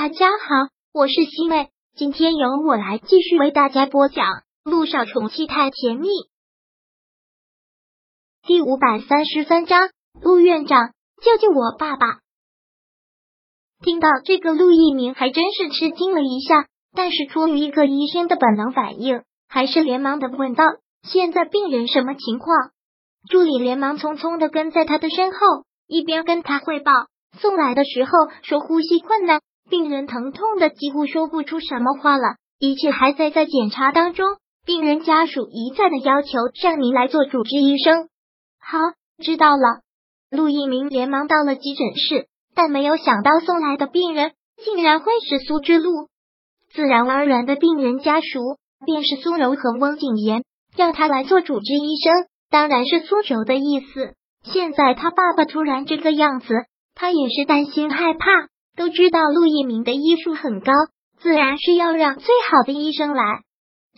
大家好，我是西妹，今天由我来继续为大家播讲《陆少宠妻太甜蜜》第五百三十三章。陆院长，救救我爸爸！听到这个，陆一鸣还真是吃惊了一下，但是出于一个医生的本能反应，还是连忙的问道：“现在病人什么情况？”助理连忙匆匆的跟在他的身后，一边跟他汇报。送来的时候说呼吸困难。病人疼痛的几乎说不出什么话了，一切还在在检查当中。病人家属一再的要求让您来做主治医生。好，知道了。陆一鸣连忙到了急诊室，但没有想到送来的病人竟然会是苏之路。自然而然的，病人家属便是苏柔和翁景言，让他来做主治医生，当然是苏柔的意思。现在他爸爸突然这个样子，他也是担心害怕。都知道陆一鸣的医术很高，自然是要让最好的医生来。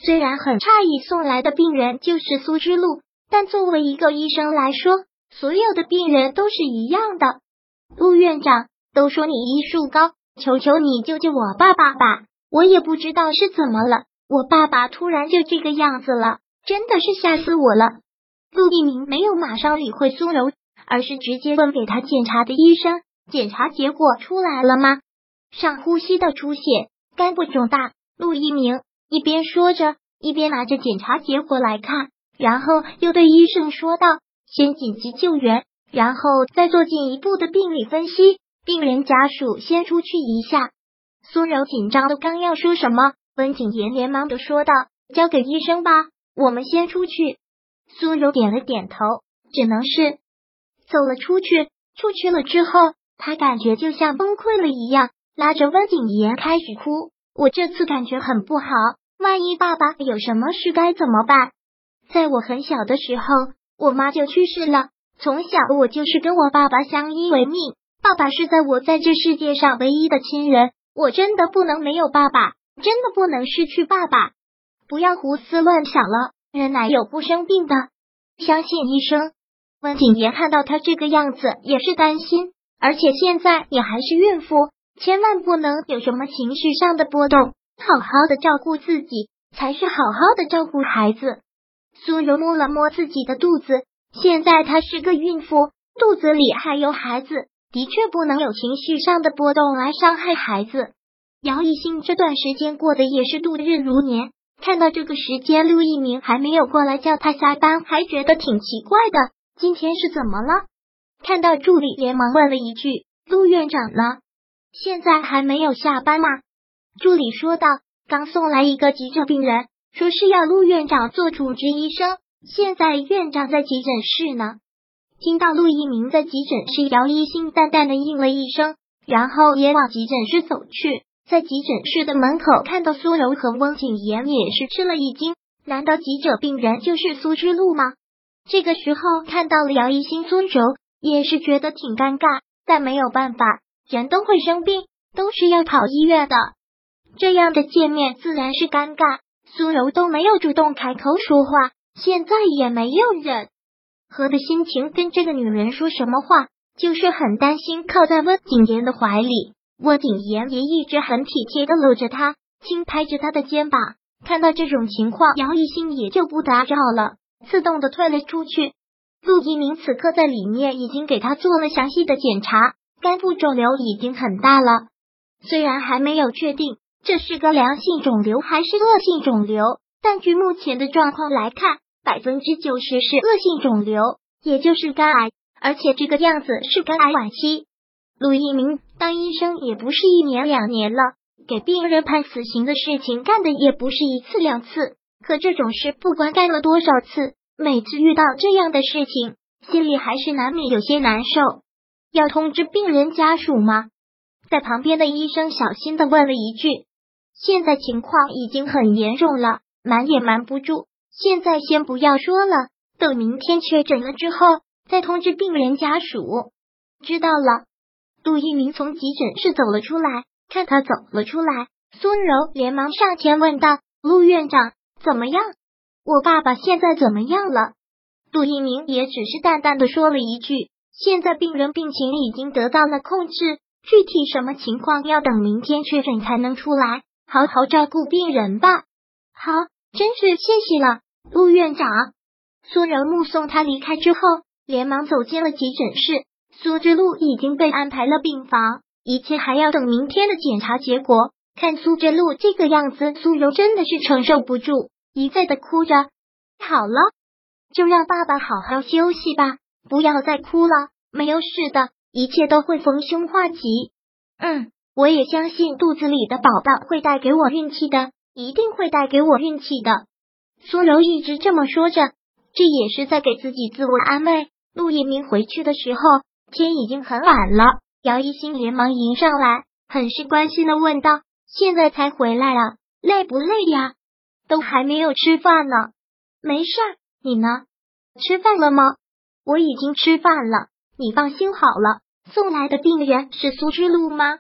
虽然很诧异送来的病人就是苏之路，但作为一个医生来说，所有的病人都是一样的。陆院长都说你医术高，求求你救救我爸爸吧！我也不知道是怎么了，我爸爸突然就这个样子了，真的是吓死我了。陆一鸣没有马上理会苏柔，而是直接问给他检查的医生。检查结果出来了吗？上呼吸道出血，肝部肿大。陆一鸣一边说着，一边拿着检查结果来看，然后又对医生说道：“先紧急救援，然后再做进一步的病理分析。病人家属先出去一下。”苏柔紧张的刚要说什么，温景言连忙的说道：“交给医生吧，我们先出去。”苏柔点了点头，只能是走了出去。出去了之后。他感觉就像崩溃了一样，拉着温景言开始哭。我这次感觉很不好，万一爸爸有什么事该怎么办？在我很小的时候，我妈就去世了。从小我就是跟我爸爸相依为命，爸爸是在我在这世界上唯一的亲人。我真的不能没有爸爸，真的不能失去爸爸。不要胡思乱想了，人哪有不生病的？相信医生。温景言看到他这个样子，也是担心。而且现在你还是孕妇，千万不能有什么情绪上的波动，好好的照顾自己才是好好的照顾孩子。苏柔摸了摸自己的肚子，现在她是个孕妇，肚子里还有孩子，的确不能有情绪上的波动来伤害孩子。姚一兴这段时间过得也是度日如年，看到这个时间陆一鸣还没有过来叫他下班，还觉得挺奇怪的。今天是怎么了？看到助理，连忙问了一句：“陆院长呢？现在还没有下班吗？”助理说道：“刚送来一个急诊病人，说是要陆院长做主治医生。现在院长在急诊室呢。”听到陆一鸣在急诊室，姚一新淡淡的应了一声，然后也往急诊室走去。在急诊室的门口，看到苏柔和翁景言，也是吃了一惊。难道急诊病人就是苏之路吗？这个时候看到了姚一新、苏柔。也是觉得挺尴尬，但没有办法，人都会生病，都是要跑医院的。这样的见面自然是尴尬。苏柔都没有主动开口说话，现在也没有忍和的心情跟这个女人说什么话，就是很担心靠在温景言的怀里。温景言也一直很体贴的搂着他，轻拍着他的肩膀。看到这种情况，姚一兴也就不打扰了，自动的退了出去。陆一鸣此刻在里面已经给他做了详细的检查，肝部肿瘤已经很大了。虽然还没有确定这是个良性肿瘤还是恶性肿瘤，但据目前的状况来看，百分之九十是恶性肿瘤，也就是肝癌，而且这个样子是肝癌晚期。陆一鸣当医生也不是一年两年了，给病人判死刑的事情干的也不是一次两次，可这种事不管干了多少次。每次遇到这样的事情，心里还是难免有些难受。要通知病人家属吗？在旁边的医生小心的问了一句：“现在情况已经很严重了，瞒也瞒不住。现在先不要说了，等明天确诊了之后再通知病人家属。”知道了。陆一鸣从急诊室走了出来，看他走了出来，苏柔连忙上前问道：“陆院长怎么样？”我爸爸现在怎么样了？杜一鸣也只是淡淡的说了一句：“现在病人病情已经得到了控制，具体什么情况要等明天确诊才能出来，好好照顾病人吧。好，真是谢谢了，陆院长。苏柔目送他离开之后，连忙走进了急诊室。苏之路已经被安排了病房，一切还要等明天的检查结果。看苏之路这个样子，苏柔真的是承受不住，一再的哭着。好了，就让爸爸好好休息吧，不要再哭了，没有事的，一切都会逢凶化吉。嗯，我也相信肚子里的宝宝会带给我运气的，一定会带给我运气的。苏柔一直这么说着。这也是在给自己自我安慰。陆一鸣回去的时候，天已经很晚了。姚一新连忙迎上来，很是关心的问道：“现在才回来啊，累不累呀？都还没有吃饭呢。”“没事儿，你呢？吃饭了吗？”“我已经吃饭了，你放心好了。”送来的病人是苏之路吗？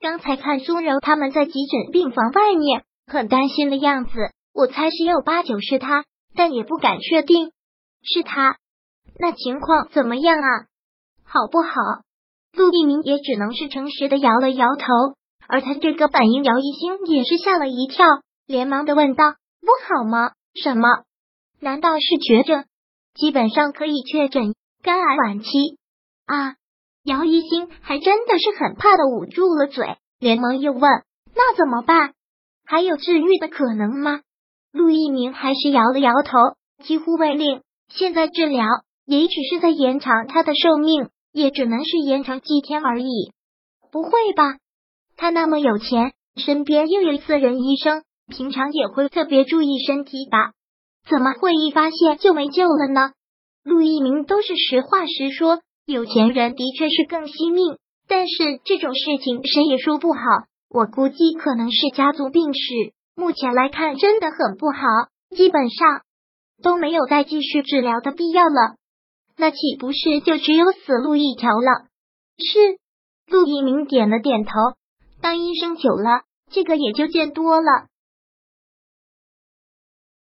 刚才看苏柔他们在急诊病房外面，很担心的样子，我猜十有八九是他。但也不敢确定是他，那情况怎么样啊？好不好？陆一鸣也只能是诚实的摇了摇头，而他这个反应，姚一星也是吓了一跳，连忙的问道：“不好吗？什么？难道是绝症？基本上可以确诊肝癌晚期啊！”姚一星还真的是很怕的捂住了嘴，连忙又问：“那怎么办？还有治愈的可能吗？”陆一鸣还是摇了摇头，几乎未令。现在治疗也只是在延长他的寿命，也只能是延长几天而已。不会吧？他那么有钱，身边又有私人医生，平常也会特别注意身体吧？怎么会一发现就没救了呢？陆一鸣都是实话实说，有钱人的确是更惜命，但是这种事情谁也说不好。我估计可能是家族病史。目前来看，真的很不好，基本上都没有再继续治疗的必要了。那岂不是就只有死路一条了？是，陆一鸣点了点头。当医生久了，这个也就见多了。